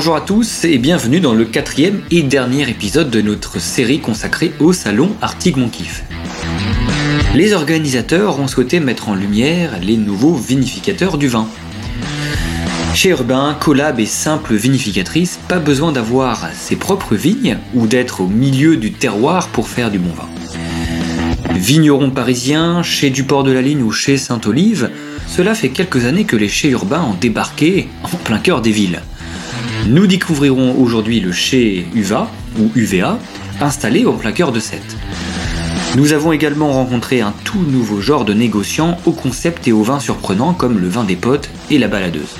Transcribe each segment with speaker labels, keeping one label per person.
Speaker 1: Bonjour à tous et bienvenue dans le quatrième et dernier épisode de notre série consacrée au salon Arctic Monkif. Les organisateurs ont souhaité mettre en lumière les nouveaux vinificateurs du vin. Chez Urbain, Collab et simple vinificatrice, pas besoin d'avoir ses propres vignes ou d'être au milieu du terroir pour faire du bon vin. Vignerons parisiens, chez Duport de la Ligne ou chez Saint-Olive, cela fait quelques années que les chais urbains ont débarqué en plein cœur des villes. Nous découvrirons aujourd'hui le chai UVA ou UVA, installé en plein cœur de Sète. Nous avons également rencontré un tout nouveau genre de négociants au concept et au vin surprenant comme le vin des potes et la baladeuse.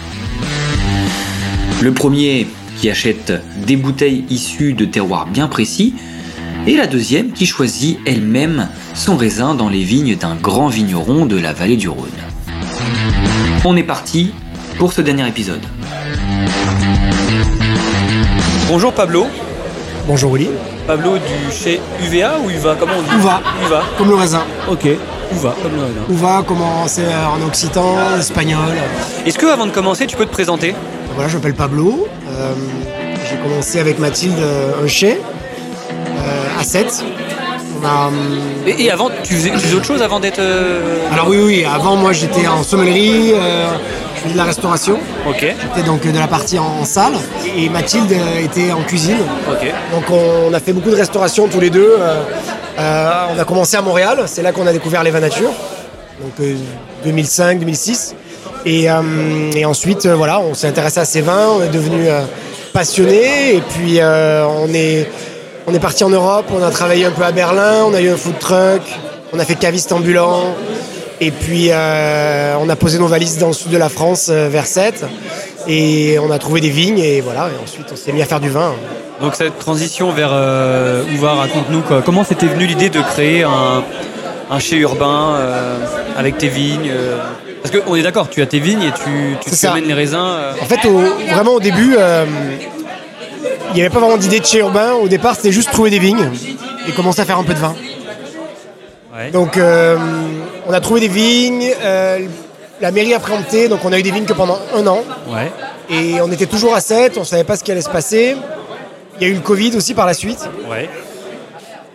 Speaker 1: Le premier qui achète des bouteilles issues de terroirs bien précis, et la deuxième qui choisit elle-même son raisin dans les vignes d'un grand vigneron de la vallée du Rhône. On est parti pour ce dernier épisode. Bonjour Pablo.
Speaker 2: Bonjour Willy.
Speaker 1: Pablo du chez UVA ou UVA Comment on dit
Speaker 2: Uva.
Speaker 1: UVA.
Speaker 2: Comme le raisin.
Speaker 1: Ok. UVA comme le raisin.
Speaker 2: Uva, comment c'est en occitan, espagnol.
Speaker 1: Est-ce que avant de commencer, tu peux te présenter?
Speaker 2: Voilà, je m'appelle Pablo. Euh, J'ai commencé avec Mathilde euh, un chai euh, à 7. On a, hum,
Speaker 1: et, et avant, tu faisais, tu faisais autre chose avant d'être. euh,
Speaker 2: alors oui, oui, avant moi j'étais en sommellerie, euh, je faisais de la restauration.
Speaker 1: Ok.
Speaker 2: J'étais donc de la partie en, en salle. Et Mathilde était en cuisine.
Speaker 1: Ok.
Speaker 2: Donc on, a fait beaucoup de restauration tous les deux. Euh, euh, on a commencé à Montréal, c'est là qu'on a découvert les vins nature. Donc 2005-2006. Et, euh, et ensuite, euh, voilà, on s'est intéressé à ces vins, on est devenu passionné. Et puis on est, on est parti en Europe, on a travaillé un peu à Berlin, on a eu un food truck, on a fait caviste ambulant. Et puis euh, on a posé nos valises dans le sud de la France, euh, vers Sète. Et on a trouvé des vignes et voilà. Et ensuite on s'est mis à faire du vin.
Speaker 3: Donc cette transition vers euh, Ouva, raconte-nous quoi. Comment c'était venu l'idée de créer un, un chai urbain euh, avec tes vignes Parce qu'on est d'accord, tu as tes vignes et tu, tu amènes les raisins.
Speaker 2: En fait, au- vraiment au début, il n'y avait pas vraiment d'idée de chez urbain. Au départ, c'était juste trouver des vignes et commencer à faire un peu de vin.
Speaker 3: ouais.
Speaker 2: Donc, euh, on a trouvé des vignes. euh, la mairie a préempté, donc on a eu des vignes que pendant un an.
Speaker 3: ouais.
Speaker 2: Et on était toujours à 7, on savait pas ce qui allait se passer. Il y a eu le Covid aussi par la suite.
Speaker 3: Ouais.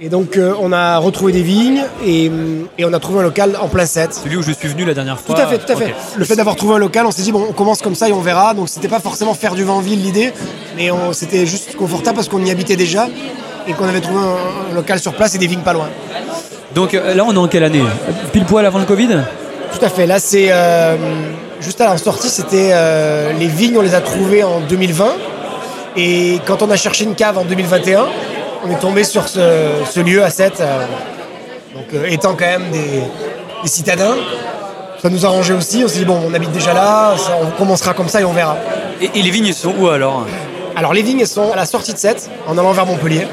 Speaker 2: Et donc, euh, on a retrouvé des vignes et, et on a trouvé un local en plein 7.
Speaker 3: Celui où je suis venu la dernière
Speaker 2: Tout
Speaker 3: fois.
Speaker 2: à fait, tout à fait. Le fait d'avoir trouvé un local, on s'est dit bon, on commence comme ça et on verra. Donc c'était pas forcément faire du vin en ville l'idée, mais c'était juste confortable parce qu'on y habitait déjà et qu'on avait trouvé un, un local sur place et des vignes pas loin.
Speaker 3: Donc euh, là, on est en quelle année Pile poil avant le Covid
Speaker 2: Tout à fait. Là, c'est euh, juste à la sortie, c'était euh, les vignes, on les a trouvées en 2020 et quand on a cherché une cave en 2021, on est tombé sur ce, ce lieu à 7. donc euh, étant quand même des, des citadins. Ça nous a arrangé aussi, on s'est dit bon on habite déjà là, ça- on commencera comme ça et on verra.
Speaker 3: et, et les vignes sont où alors?
Speaker 2: Alors les vignes sont à la sortie de Sète, en allant vers Montpellier.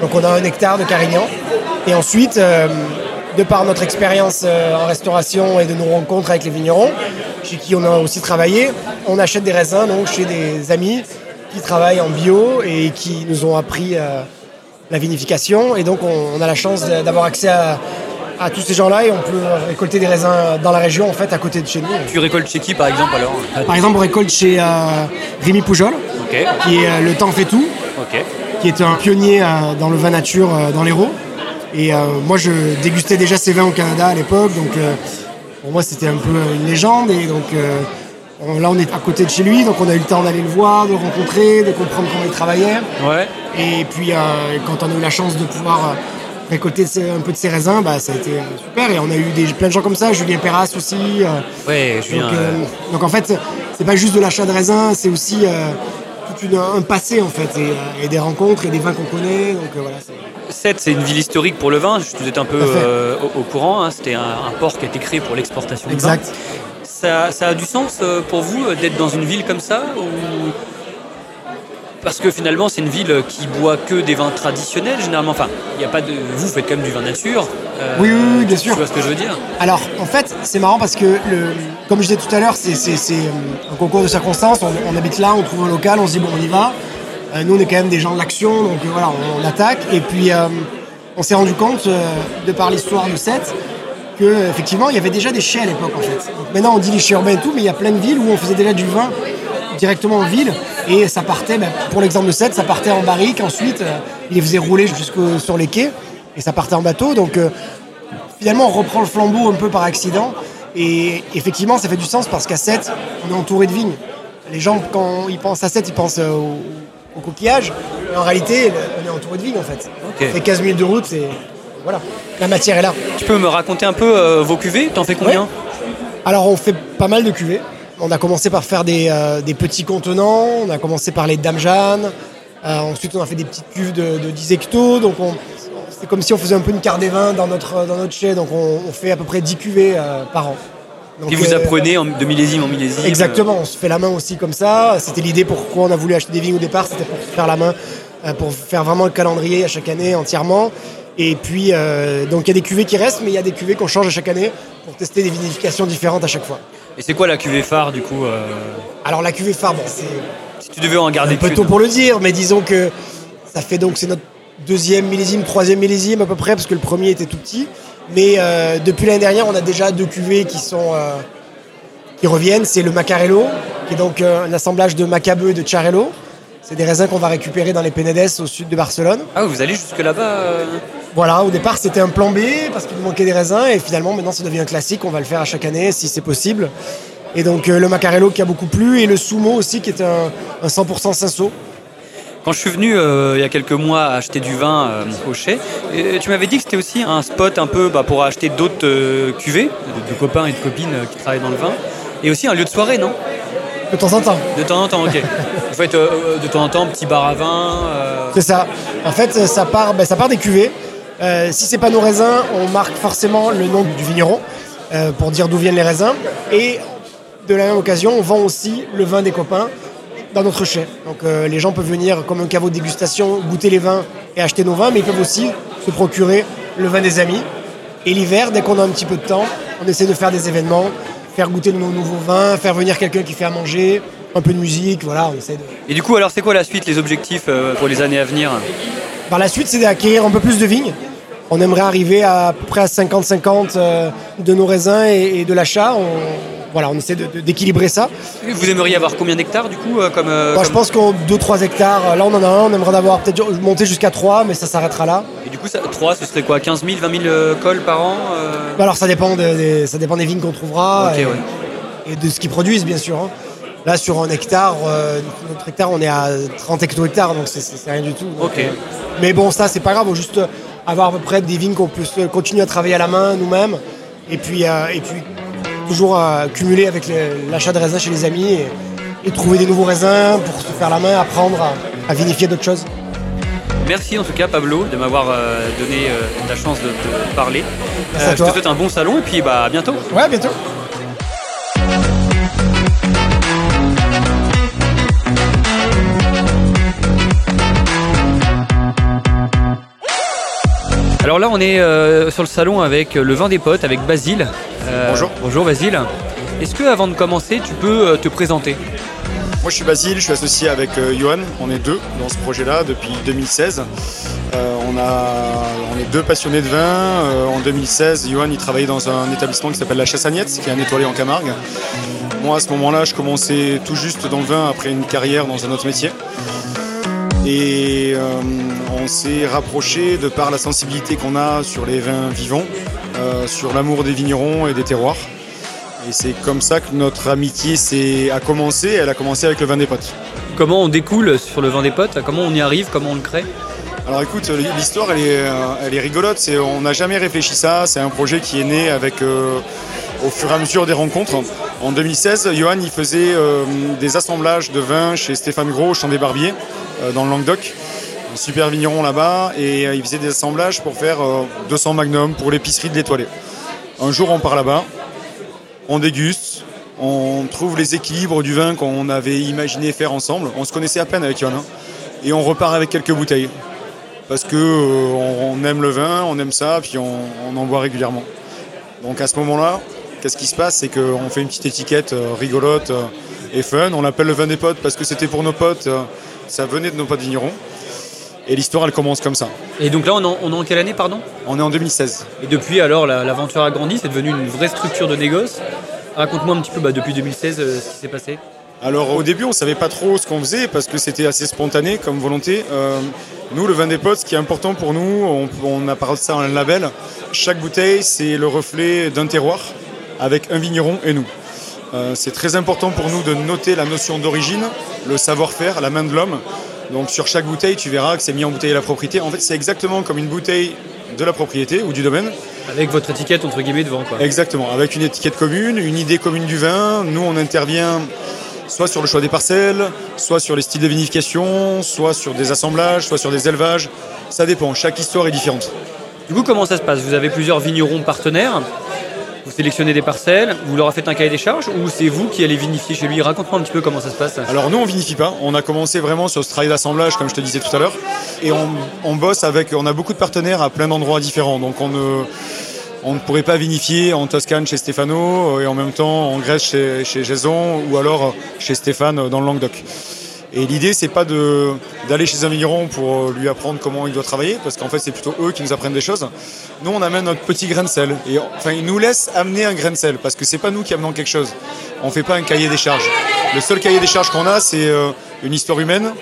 Speaker 2: Donc on a un hectare de Carignan. Et ensuite, euh, de par notre expérience euh, en restauration et de nos rencontres avec les vignerons, chez qui on a aussi travaillé, on achète des raisins donc chez des amis qui travaillent en bio et qui nous ont appris euh, la vinification. Et donc on, on a la chance d'avoir accès à, à tous ces gens-là et on peut récolter des raisins dans la région en fait à côté de chez nous.
Speaker 3: Tu récoltes chez qui par exemple alors
Speaker 2: Par exemple, on récolte chez euh, Rémi Poujol, qui est euh, Le Temps fait tout, qui est un pionnier euh, dans le vin nature euh, dans l'Hérault. Et euh, moi, je dégustais déjà ces vins au Canada à l'époque, donc euh, pour moi, c'était un peu une légende. Et donc euh, on- là, on est à côté de chez lui, donc on a eu le temps d'aller le voir, de le rencontrer, de comprendre comment il travaillait.
Speaker 3: Ouais.
Speaker 2: Et puis, euh, quand on a eu la chance de pouvoir euh, récolter un peu de ses raisins, bah, ça a été super. Et on a eu des, plein de gens comme ça, Julien Perras aussi. euh,
Speaker 3: Ouais, Julien.
Speaker 2: donc,
Speaker 3: euh,
Speaker 2: euh, donc en fait, c'est pas juste de l'achat de raisins, c'est aussi tout une- un passé en fait, et, et des rencontres et des vins qu'on connaît. Donc voilà. c'est-
Speaker 3: Sète, c'est une ville historique pour le vin. Je vous êtes un peu euh, au, au courant. hein. C'était un, un port qui a été créé pour l'exportation de vin.
Speaker 2: Exact.
Speaker 3: Ça, ça a du sens pour vous d'être dans une ville comme ça ou... Parce que finalement, c'est une ville qui boit que des vins traditionnels, généralement. Enfin, il y a pas de. Vous faites quand même du vin nature. euh,
Speaker 2: Oui, oui, oui, bien sûr.
Speaker 3: Tu vois ce que je veux dire?
Speaker 2: Alors en fait, c'est marrant parce que, le, comme je disais tout à l'heure, c'est euh, un concours de circonstances. On, on habite là, on trouve un local, on se dit bon, on y va. Euh, nous, on est quand même des gens de l'action, donc euh, voilà, on, on attaque. Et puis, on s'est rendu compte, de par l'histoire de Sète, que effectivement, il y avait déjà des chais à l'époque en fait. Donc, maintenant, on dit les chais urbains et tout, mais il y a plein de villes où on faisait déjà du vin directement en ville et ça partait, ben, pour l'exemple de 7, ça partait en barrique, ensuite euh, il les faisait rouler jusqu'au sur les quais et ça partait en bateau. Donc euh, finalement on reprend le flambeau un peu par accident et effectivement ça fait du sens parce qu'à 7 on est entouré de vignes. Les gens quand ils pensent à 7 ils pensent au, au coquillage, mais en réalité on est entouré de vignes en fait. C'est 15 minutes de route, c'est voilà, la matière est là.
Speaker 3: Tu peux me raconter un peu euh, vos cuvées? T'en fais combien?
Speaker 2: Ouais. Alors on fait pas mal de cuvées. On a commencé par faire des, euh, des petits contenants, on a commencé par les Dames Jeanne, Euh, ensuite on a fait des petites cuves de, de 10 hectos, donc on- c'est comme si on faisait un peu une carte des vins dans notre, dans notre chai, donc on, on fait à peu près 10 cuvées euh, par an. Donc,
Speaker 3: Et vous
Speaker 2: euh,
Speaker 3: apprenez en- de millésime en millésime
Speaker 2: Exactement, on se fait la main aussi comme ça. C'était l'idée pourquoi on a voulu acheter des vignes au départ, c'était pour se faire la main, euh, pour faire vraiment le calendrier à chaque année entièrement. Et puis, euh, donc il y a des cuvées qui restent, mais il y a des cuvées qu'on change à chaque année pour tester des vinifications différentes à chaque fois.
Speaker 3: Et c'est quoi la cuvée phare du coup euh,
Speaker 2: Alors la cuvée phare, bon, c'est
Speaker 3: Si tu devais en garder
Speaker 2: un peu tôt pour le dire, mais disons que ça fait donc c'est notre deuxième millésime, troisième millésime à peu près, parce que le premier était tout petit. Mais euh, depuis l'année dernière, on a déjà deux cuvées qui sont euh, qui reviennent. C'est le Macarello, qui est donc un assemblage de Macabeu et de Charello. C'est des raisins qu'on va récupérer dans les Penedès au sud de Barcelone.
Speaker 3: Ah, vous allez jusque là-bas
Speaker 2: Voilà, au départ c'était un plan B parce qu'il manquait des raisins et finalement maintenant ça devient un classique, on va le faire à chaque année si c'est possible. Et donc euh, le Macarello qui a beaucoup plu et le Sumo aussi qui est un, un 100% Cinsault.
Speaker 3: Quand je suis venu euh, il y a quelques mois acheter du vin euh, au euh, tu m'avais dit que c'était aussi un spot un peu bah, pour acheter d'autres euh, cuvées, de, de copains et de copines qui travaillent dans le vin, et aussi un lieu de soirée, non?
Speaker 2: De temps en temps.
Speaker 3: De temps en temps, ok. Euh, euh, de temps en temps petit bar à vin.
Speaker 2: C'est ça. En fait, ça part, ben, ça part des cuvées. Euh, si c'est pas nos raisins, on marque forcément le nom du vigneron euh, pour dire d'où viennent les raisins. Et de la même occasion, on vend aussi le vin des copains dans notre chai. Donc euh, les gens peuvent venir comme un caveau de dégustation, goûter les vins et acheter nos vins, mais ils peuvent aussi se procurer le vin des amis. Et l'hiver, dès qu'on a un petit peu de temps, on essaie de faire des événements, faire goûter nos nouveaux vins, faire venir quelqu'un qui fait à manger, un peu de musique, voilà, on essaie de...
Speaker 3: Et du coup, alors c'est quoi la suite, les objectifs euh, pour les années à venir
Speaker 2: Par la suite, c'est d'acquérir un peu plus de vignes. On aimerait arriver à, à peu près à 50-50 euh, de nos raisins et, et de l'achat. On, voilà, on essaie d'équilibrer ça.
Speaker 3: Vous aimeriez avoir combien d'hectares du coup euh, comme,
Speaker 2: Moi, je pense qu'en 2-3 hectares, là on en a un, on aimerait en avoir peut-être monter jusqu'à 3, mais ça s'arrêtera là.
Speaker 3: Et du coup, ça, 3, ce serait quoi 15 000, 20 000 euh, cols par an
Speaker 2: Bah, alors ça dépend, de- des, ça dépend des vignes qu'on trouvera
Speaker 3: Ok,
Speaker 2: et,
Speaker 3: ouais.
Speaker 2: et de ce qu'ils produisent, bien sûr. hein. Là, sur un hectare, euh, notre hectare, on est à 30 hecto-hectares, donc c'est- rien du tout. Donc, euh, mais bon, ça, c'est pas grave, juste avoir à peu près des vignes qu'on peut se- continuer à travailler à la main nous-mêmes, et puis, euh, et puis toujours cumuler avec l'achat de raisins chez les amis, et, et trouver des nouveaux raisins pour se faire la main, apprendre à, à vinifier d'autres choses.
Speaker 3: Merci en tout cas Pablo de m'avoir donné la chance de, parler. Je te souhaite un bon salon et puis bah, à bientôt.
Speaker 2: Ouais, à bientôt.
Speaker 3: Alors là on est euh, sur le salon avec le vin des potes, avec Basile. Euh,
Speaker 4: Bonjour.
Speaker 3: Bonjour Basile. Est-ce que avant de commencer tu peux euh, te présenter?
Speaker 4: Moi je suis Basile, je suis associé avec Johan, on est deux dans ce projet-là depuis 2016. Euh, on, a, on est deux passionnés de vin. En 2016, Johan il travaillait dans un établissement qui s'appelle la Chassagnette, qui est un étoilé en Camargue. Moi à ce moment-là, je commençais tout juste dans le vin après une carrière dans un autre métier. Et euh, on s'est rapproché de par la sensibilité qu'on a sur les vins vivants, euh, sur l'amour des vignerons et des terroirs. Et c'est comme ça que notre amitié a commencé. Elle a commencé avec le vin des potes.
Speaker 3: Comment on découle sur le vin des potes? Comment on y arrive? Comment on le crée?
Speaker 4: Alors écoute, l'histoire elle est, euh, elle est rigolote. On n'a jamais réfléchi ça. C'est un projet qui est né avec, euh, au fur et à mesure des rencontres. En 2016, Johan il faisait euh, des assemblages de vins chez Stéphane Gros, Champ des Barbiers, dans le Languedoc. Un super vigneron là-bas. Et euh, il faisait des assemblages pour faire euh, 200 magnum pour l'épicerie de l'étoilé. Un jour, on part là-bas. On déguste. On trouve les équilibres du vin qu'on avait imaginé faire ensemble. On se connaissait à peine avec Johan. hein. Et on repart avec quelques bouteilles parce que euh, on, aime le vin, on aime ça, puis on, en boit régulièrement. Donc à ce moment-là, qu'est-ce qui se passe? C'est qu'on fait une petite étiquette euh, rigolote euh, et fun. On l'appelle le vin des potes parce que c'était pour nos potes, euh, ça venait de nos potes vignerons. Et l'histoire, elle commence comme ça.
Speaker 3: Et donc là on est en, on est en quelle année pardon?
Speaker 4: On est en 2016.
Speaker 3: Et depuis alors la- l'aventure a grandi, c'est devenu une vraie structure de négoce. Raconte-moi un petit peu bah, depuis 2016 euh, ce qui s'est passé.
Speaker 4: Alors au début, on savait pas trop ce qu'on faisait parce que c'était assez spontané comme volonté. Euh, nous, le vin des potes, ce qui est important pour nous, on, on a parlé de ça en label. Chaque bouteille, c'est le reflet d'un terroir avec un vigneron et nous. Euh, c'est très important pour nous de noter la notion d'origine, le savoir-faire, la main de l'homme. Donc sur chaque bouteille, tu verras que c'est mis en bouteille à la propriété. En fait, c'est exactement comme une bouteille de la propriété ou du domaine.
Speaker 3: Avec votre étiquette entre guillemets devant quoi.
Speaker 4: Exactement, avec une étiquette commune, une idée commune du vin. Nous, on intervient soit sur le choix des parcelles, soit sur les styles de vinification, soit sur des assemblages, soit sur des élevages. Ça dépend, chaque histoire est différente.
Speaker 3: Du coup, comment ça se passe? Vous avez plusieurs vignerons partenaires vous sélectionnez des parcelles, vous leur faites un cahier des charges ou c'est vous qui allez vinifier chez lui? Raconte-moi un petit peu comment ça se passe.
Speaker 4: Alors nous on vinifie pas, on a commencé vraiment sur ce travail d'assemblage comme je te disais tout à l'heure et on, bosse avec, on a beaucoup de partenaires à plein d'endroits différents donc on ne, on ne pourrait pas vinifier en Toscane chez Stefano et en même temps en Grèce chez, chez Jason ou alors chez Stéphane dans le Languedoc. Et l'idée, c'est pas d'aller chez un vigneron pour lui apprendre comment il doit travailler, parce qu'en fait, c'est plutôt eux qui nous apprennent des choses. Nous, on amène notre petit grain de sel. Et enfin, ils nous laissent amener un grain de sel, parce que c'est pas nous qui amenons quelque chose. On fait pas un cahier des charges. Le seul cahier des charges qu'on a, c'est euh, une histoire humaine,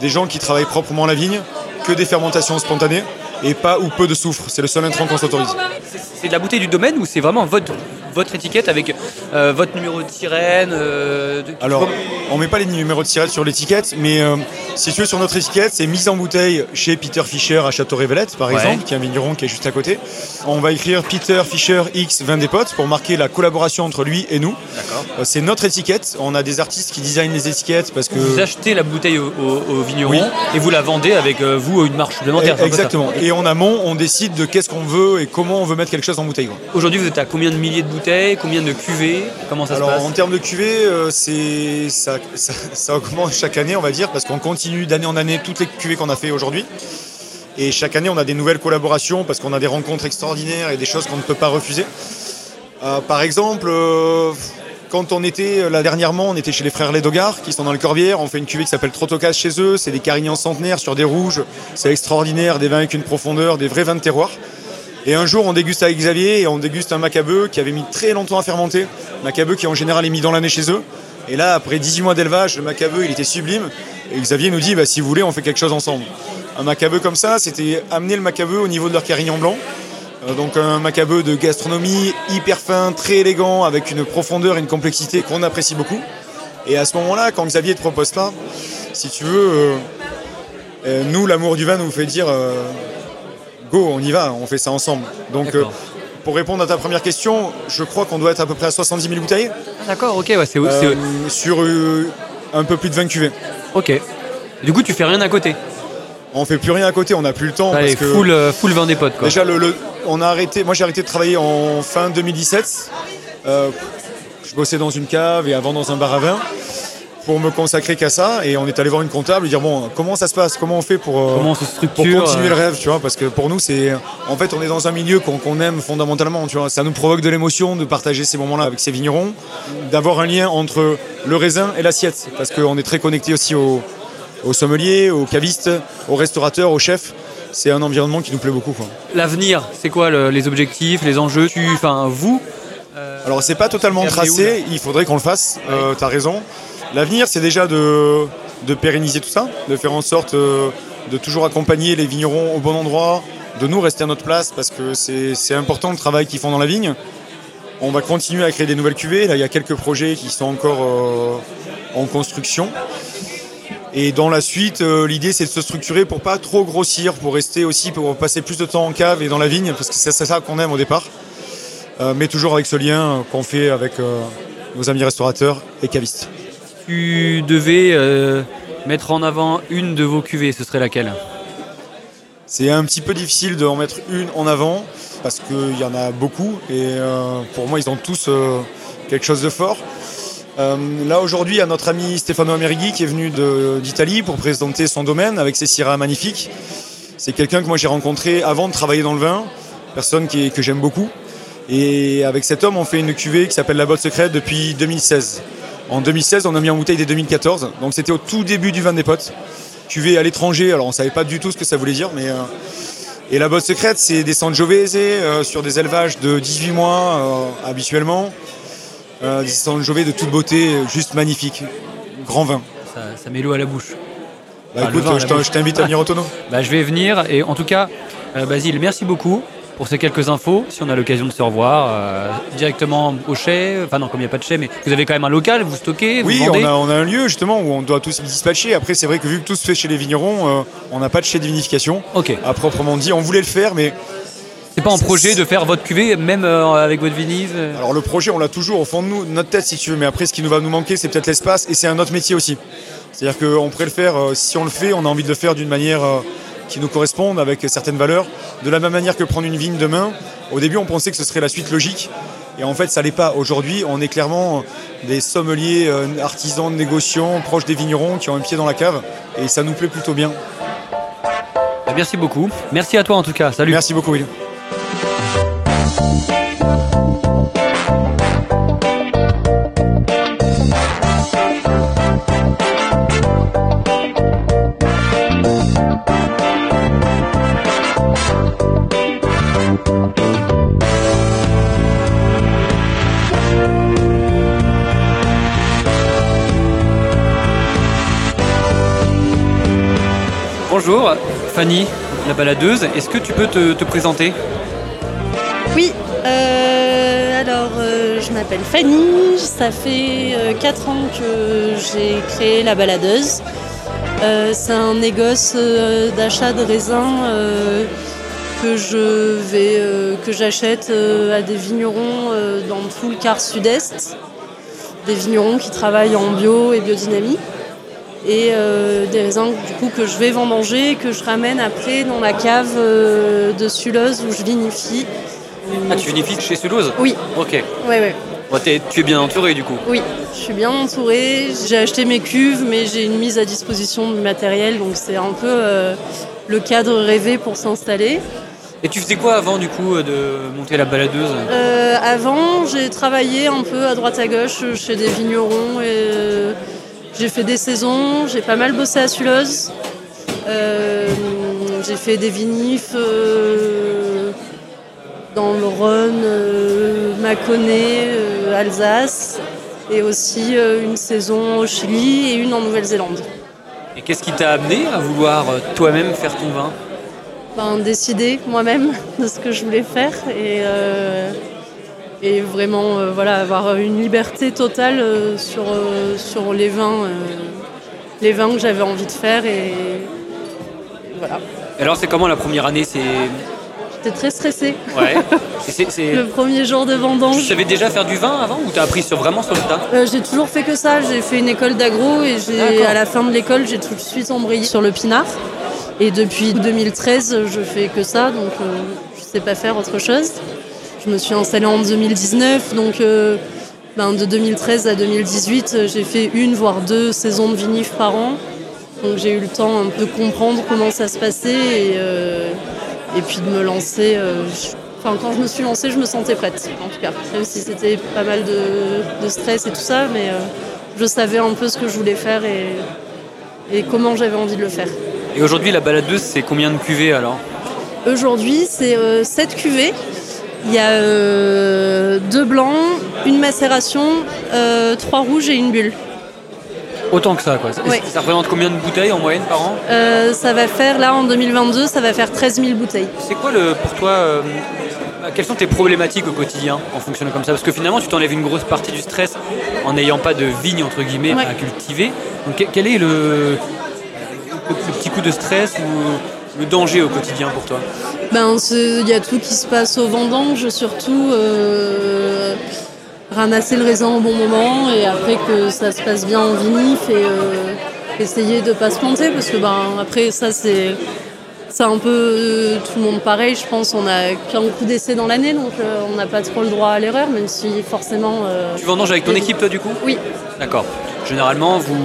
Speaker 4: des gens qui travaillent proprement la vigne, que des fermentations spontanées, et pas ou peu de soufre. C'est le seul intrant qu'on s'autorise.
Speaker 3: C'est de la bouteille du domaine ou c'est vraiment votre votre étiquette avec euh, votre numéro de sirène euh, de...
Speaker 4: Alors, on met pas les numéros de sirène sur l'étiquette, mais euh, si tu veux, sur notre étiquette, c'est mise en bouteille chez Peter Fischer à Château-Révélette, par exemple, qui est un vigneron qui est juste à côté. On va écrire Peter Fischer X 20 des potes pour marquer la collaboration entre lui et nous. c'est notre étiquette. On a des artistes qui designent les étiquettes parce que.
Speaker 3: Vous achetez la bouteille au, au, vigneron et vous la vendez avec vous une marche supplémentaire.
Speaker 4: exactement. Et en amont, on décide de qu'est-ce qu'on veut et comment on veut mettre quelque chose en bouteille.
Speaker 3: Aujourd'hui, vous êtes à combien de milliers de bouteilles Combien de cuvées Comment ça
Speaker 4: Alors,
Speaker 3: se passe
Speaker 4: En termes de cuvées, euh, c'est ça, ça, augmente chaque année, on va dire, parce qu'on continue d'année en année toutes les cuvées qu'on a fait aujourd'hui. Et chaque année, on a des nouvelles collaborations parce qu'on a des rencontres extraordinaires et des choses qu'on ne peut pas refuser. Euh, par exemple, euh, quand on était là dernièrement, on était chez les frères Lédogard qui sont dans le Corbière. On fait une cuvée qui s'appelle Trotocas chez eux. C'est des carignans centenaires sur des rouges. C'est extraordinaire, des vins avec une profondeur, des vrais vins de terroir. Et un jour, on déguste avec Xavier et on déguste un macabeu qui avait mis très longtemps à fermenter. Macabeu qui en général est mis dans l'année chez eux. Et là, après 18 mois d'élevage, le macabeu, il était sublime. Et Xavier nous dit, bah, si vous voulez, on fait quelque chose ensemble. Un macabeu comme ça, c'était amener le macabeu au niveau de leur carignan blanc. Euh, donc un macabeu de gastronomie hyper fin, très élégant, avec une profondeur et une complexité qu'on apprécie beaucoup. Et à ce moment-là, quand Xavier te propose ça, si tu veux, euh, euh, nous, l'amour du vin nous fait dire go, on y va, on fait ça ensemble. Donc, euh, pour répondre à ta première question, je crois qu'on doit être à peu près à 70 000 bouteilles.
Speaker 3: Ah, d'accord, ok, ouais, c'est euh,
Speaker 4: Sur euh, un peu plus de 20 cuvées.
Speaker 3: Ok. Du coup, tu fais rien à côté
Speaker 4: On fait plus rien à côté, on n'a plus le temps.
Speaker 3: Allez, full, full vin des potes, quoi.
Speaker 4: Déjà, le, on a arrêté, moi j'ai arrêté de travailler en fin 2017. je bossais dans une cave et avant dans un bar à vin pour me consacrer qu'à ça. Et on est allé voir une comptable et dire bon, comment ça se passe? Comment on fait pour,
Speaker 3: euh, comment
Speaker 4: pour continuer le euh rêve tu vois? Parce que pour nous, c'est en fait, on est dans un milieu qu'on aime fondamentalement. Tu vois, ça nous provoque de l'émotion de partager ces moments-là avec ces vignerons, d'avoir un lien entre le raisin et l'assiette, parce qu'on est très connecté aussi aux, aux sommeliers, aux cavistes, aux restaurateurs, aux chefs c'est un environnement qui nous plaît beaucoup.
Speaker 3: L'avenir, c'est quoi les objectifs, les enjeux? Tu, Enfin, vous
Speaker 4: euh, Alors, c'est pas totalement tracé, il faudrait qu'on le fasse, euh, tu as raison. L'avenir, c'est déjà de, pérenniser tout ça, de faire en sorte euh, de toujours accompagner les vignerons au bon endroit, de nous rester à notre place parce que c'est important le travail qu'ils font dans la vigne. On va continuer à créer des nouvelles cuvées. Là, il y a quelques projets qui sont encore euh, en construction. Et dans la suite, euh, l'idée c'est de se structurer pour pas trop grossir, pour rester aussi, pour passer plus de temps en cave et dans la vigne, parce que c'est ça qu'on aime au départ. mais toujours avec ce lien qu'on fait avec nos amis restaurateurs et cavistes
Speaker 3: tu devais euh, mettre en avant une de vos cuvées, ce serait laquelle?
Speaker 4: C'est un petit peu difficile de en mettre une en avant parce qu'il y en a beaucoup et euh, pour moi ils ont tous euh, quelque chose de fort. là aujourd'hui, il y a notre ami Stefano Amerighi qui est venu d'Italie pour présenter son domaine avec ses syrahs magnifiques. C'est quelqu'un que moi j'ai rencontré avant de travailler dans le vin, personne que j'aime beaucoup. Et avec cet homme, on fait une cuvée qui s'appelle La Botte Secrète depuis 2016. En 2016, on a mis en bouteille dès 2014. Donc c'était au tout début du vin des potes. Cuvée à l'étranger, alors on savait pas du tout ce que ça voulait dire, mais. Euh, et la botte secrète, c'est des Sangiovese euh, sur des élevages de 18 mois euh, habituellement. des Sangiovese de toute beauté, juste magnifiques. grand vin.
Speaker 3: Ça, ça met l'eau à la bouche.
Speaker 4: Bah,
Speaker 3: Ah,
Speaker 4: écoute,
Speaker 3: vin
Speaker 4: je t'invite à venir au tonneau.
Speaker 3: Bah, je vais venir et en tout cas, Basile, merci beaucoup pour ces quelques infos. Si on a l'occasion de se revoir euh, directement au chai, enfin non, comme il n'y a pas de chai, mais vous avez quand même un local, vous stockez, vous
Speaker 4: Oui,
Speaker 3: vendez.
Speaker 4: on a, on a un lieu justement où on doit tous dispatcher. Après, c'est vrai que vu que tout se fait chez les vignerons, euh, on n'a pas de chai de vinification
Speaker 3: Ok.
Speaker 4: à proprement dit. On voulait le faire, mais
Speaker 3: C'est pas en projet de faire votre cuvée, même euh, avec votre vinive euh
Speaker 4: alors le projet, on l'a toujours au fond de nous, notre tête si tu veux. Mais après, ce qui nous va nous manquer, c'est peut-être l'espace et c'est un autre métier aussi. C'est-à-dire qu'on pourrait le faire, euh, si on le fait, on a envie de le faire d'une manière euh, qui nous corresponde, avec certaines valeurs. De la même manière que prendre une vigne demain, au début, on pensait que ce serait la suite logique. Et en fait, ça l'est pas. Aujourd'hui, on est clairement des sommeliers, euh, artisans, négociants, proches des vignerons qui ont un pied dans la cave. Et ça nous plaît plutôt bien.
Speaker 3: Bah, Merci beaucoup. Merci à toi en tout cas. Salut.
Speaker 4: Merci beaucoup, Will.
Speaker 3: Fanny, la baladeuse. Est-ce que tu peux te, te présenter?
Speaker 5: Oui, euh, alors euh, je m'appelle Fanny, ça fait 4 ans que j'ai créé La Baladeuse. Euh, c'est un négoce euh, d'achat de raisins euh, que je vais euh, que j'achète euh, à des vignerons euh, dans tout le quart sud-est, des vignerons qui travaillent en bio et biodynamie et euh, des raisins du coup que je vais vendanger et que je ramène après dans la cave euh, de Suleuze où je vinifie.
Speaker 3: Ah, tu vinifies chez Sulose?
Speaker 5: Oui,
Speaker 3: Ok.
Speaker 5: ouais, ouais.
Speaker 3: Bon, t'es- tu es bien entouré du coup.
Speaker 5: Oui, je suis bien entourée. J'ai acheté mes cuves, mais j'ai une mise à disposition du matériel, donc c'est un peu euh, le cadre rêvé pour s'installer.
Speaker 3: Et tu faisais quoi avant du coup de monter la baladeuse?
Speaker 5: Avant, j'ai travaillé un peu à droite à gauche chez des vignerons. Et, j'ai fait des saisons, j'ai pas mal bossé à Suleuze. Euh, j'ai fait des vinifs euh, dans le Rhône, euh, Mâconnais, euh, Alsace, et aussi euh, une saison au Chili et une en Nouvelle-Zélande.
Speaker 3: Et qu'est-ce qui t'a amené à vouloir toi-même faire ton vin?
Speaker 5: Ben, décider moi-même de ce que je voulais faire et, et vraiment euh, voilà, avoir une liberté totale euh, sur, euh, sur les vins, les vins que j'avais envie de faire et, et voilà.
Speaker 3: Alors c'est comment la première année? C'est
Speaker 5: J'étais très stressée.
Speaker 3: ouais. Et c'est- c'est-
Speaker 5: Le premier jour de
Speaker 3: Tu
Speaker 5: vendange,
Speaker 3: savais déjà faire du vin avant ou t'as appris sur vraiment sur le tas?
Speaker 5: J'ai toujours fait que ça. J'ai fait une école d'agro et j'ai,
Speaker 3: D'accord.
Speaker 5: à la fin de l'école, j'ai tout de suite embrayé sur le pinard. Et depuis 2013, je fais que ça, donc je sais pas faire autre chose. Je me suis installée en 2019, donc euh, ben, de 2013 à 2018, euh, j'ai fait une voire deux saisons de vinif par an. Donc j'ai eu le temps un peu de comprendre comment ça se passait et, euh, et puis de me lancer. euh, je- Enfin, quand je me suis lancée, je me sentais prête, en tout cas. Même si c'était pas mal de, de stress et tout ça, mais euh, je savais un peu ce que je voulais faire et, et comment j'avais envie de le faire.
Speaker 3: Et aujourd'hui la baladeuse c'est combien de cuvées alors?
Speaker 5: Aujourd'hui, c'est 7 cuvées. Il y a euh, deux blancs, une macération, euh, trois rouges et une bulle.
Speaker 3: Autant que ça quoi. Ça-
Speaker 5: Ouais.
Speaker 3: Ça représente combien de bouteilles en moyenne par an?
Speaker 5: Euh, ça va faire, là, en 2022, ça va faire 13 000 bouteilles.
Speaker 3: C'est quoi le pour toi euh, quelles sont tes problématiques au quotidien en fonctionnant comme ça? Parce que finalement, tu t'enlèves une grosse partie du stress en n'ayant pas de vigne entre guillemets
Speaker 5: Ouais.
Speaker 3: à cultiver. Donc que- quel est le, le- le petit coup de stress ou le danger au quotidien pour toi
Speaker 5: Ben, il y a tout qui se passe au vendange, surtout euh, ramasser le raisin au bon moment et après que ça se passe bien en vinif et euh, essayer de pas se planter parce que ben après ça c'est c'est un peu euh, tout le monde pareil. Je pense on a qu'un coup d'essai dans l'année donc euh, on n'a pas trop le droit à l'erreur même si forcément. euh,
Speaker 3: Tu vendanges avec ton équipe toi du coup?
Speaker 5: Oui.
Speaker 3: D'accord. Généralement, vous,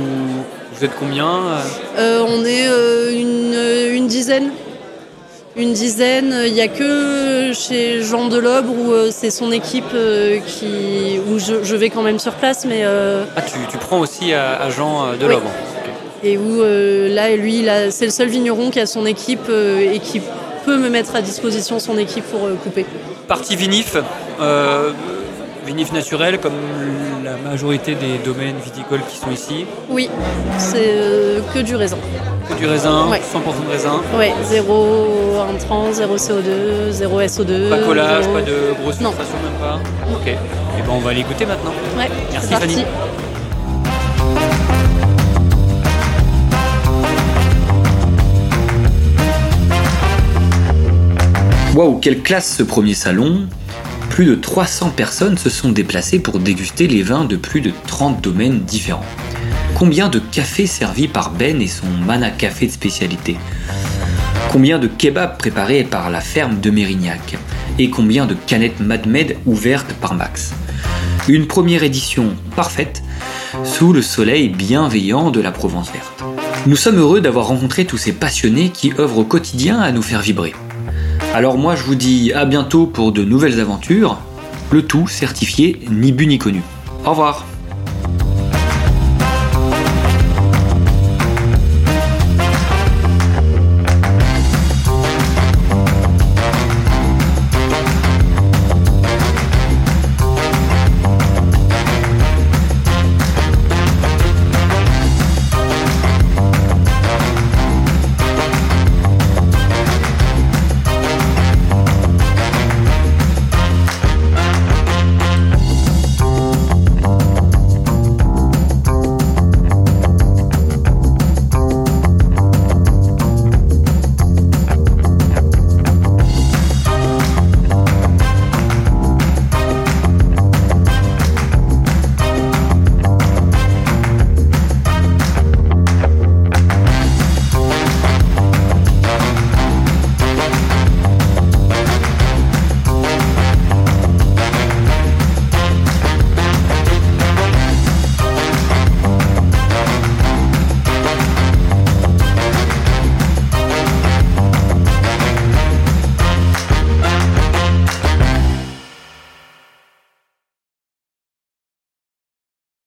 Speaker 3: vous êtes combien euh
Speaker 5: Euh, on est euh, une, une dizaine. Une dizaine. Il n'y a que chez Jean Delobre où c'est son équipe qui, où je, je vais quand même sur place, mais euh,
Speaker 3: Ah, tu, tu prends aussi à, à Jean. Ok.
Speaker 5: et où euh, là lui, c'est le seul vigneron qui a son équipe euh, et qui peut me mettre à disposition son équipe pour euh, couper.
Speaker 3: Partie vinif, Vinif naturel comme la majorité des domaines viticoles qui sont ici.
Speaker 5: Oui, c'est euh, que du raisin.
Speaker 3: Que du raisin,
Speaker 5: Ouais.
Speaker 3: 100% de raisin.
Speaker 5: Ouais, zéro intrant, zéro CO2, zéro SO2.
Speaker 3: Pas collage,
Speaker 5: zéro-
Speaker 3: pas de grosse
Speaker 5: Non.
Speaker 3: filtration même pas. Ok. Et ben on va aller goûter maintenant.
Speaker 5: Ouais,
Speaker 3: Merci,
Speaker 5: parti.
Speaker 3: Fanny.
Speaker 1: Waouh, quelle classe ce premier salon Plus de 300 personnes se sont déplacées pour déguster les vins de plus de 30 domaines différents. Combien de cafés servis par Ben et son Mana Café de spécialité? Combien de kebabs préparés par la ferme de Mérignac? Et combien de canettes Madmed ouvertes par Max? Une première édition parfaite sous le soleil bienveillant de la Provence verte. Nous sommes heureux d'avoir rencontré tous ces passionnés qui œuvrent au quotidien à nous faire vibrer. Alors moi je vous dis à bientôt pour de nouvelles aventures, le tout certifié ni bu ni connu. Au revoir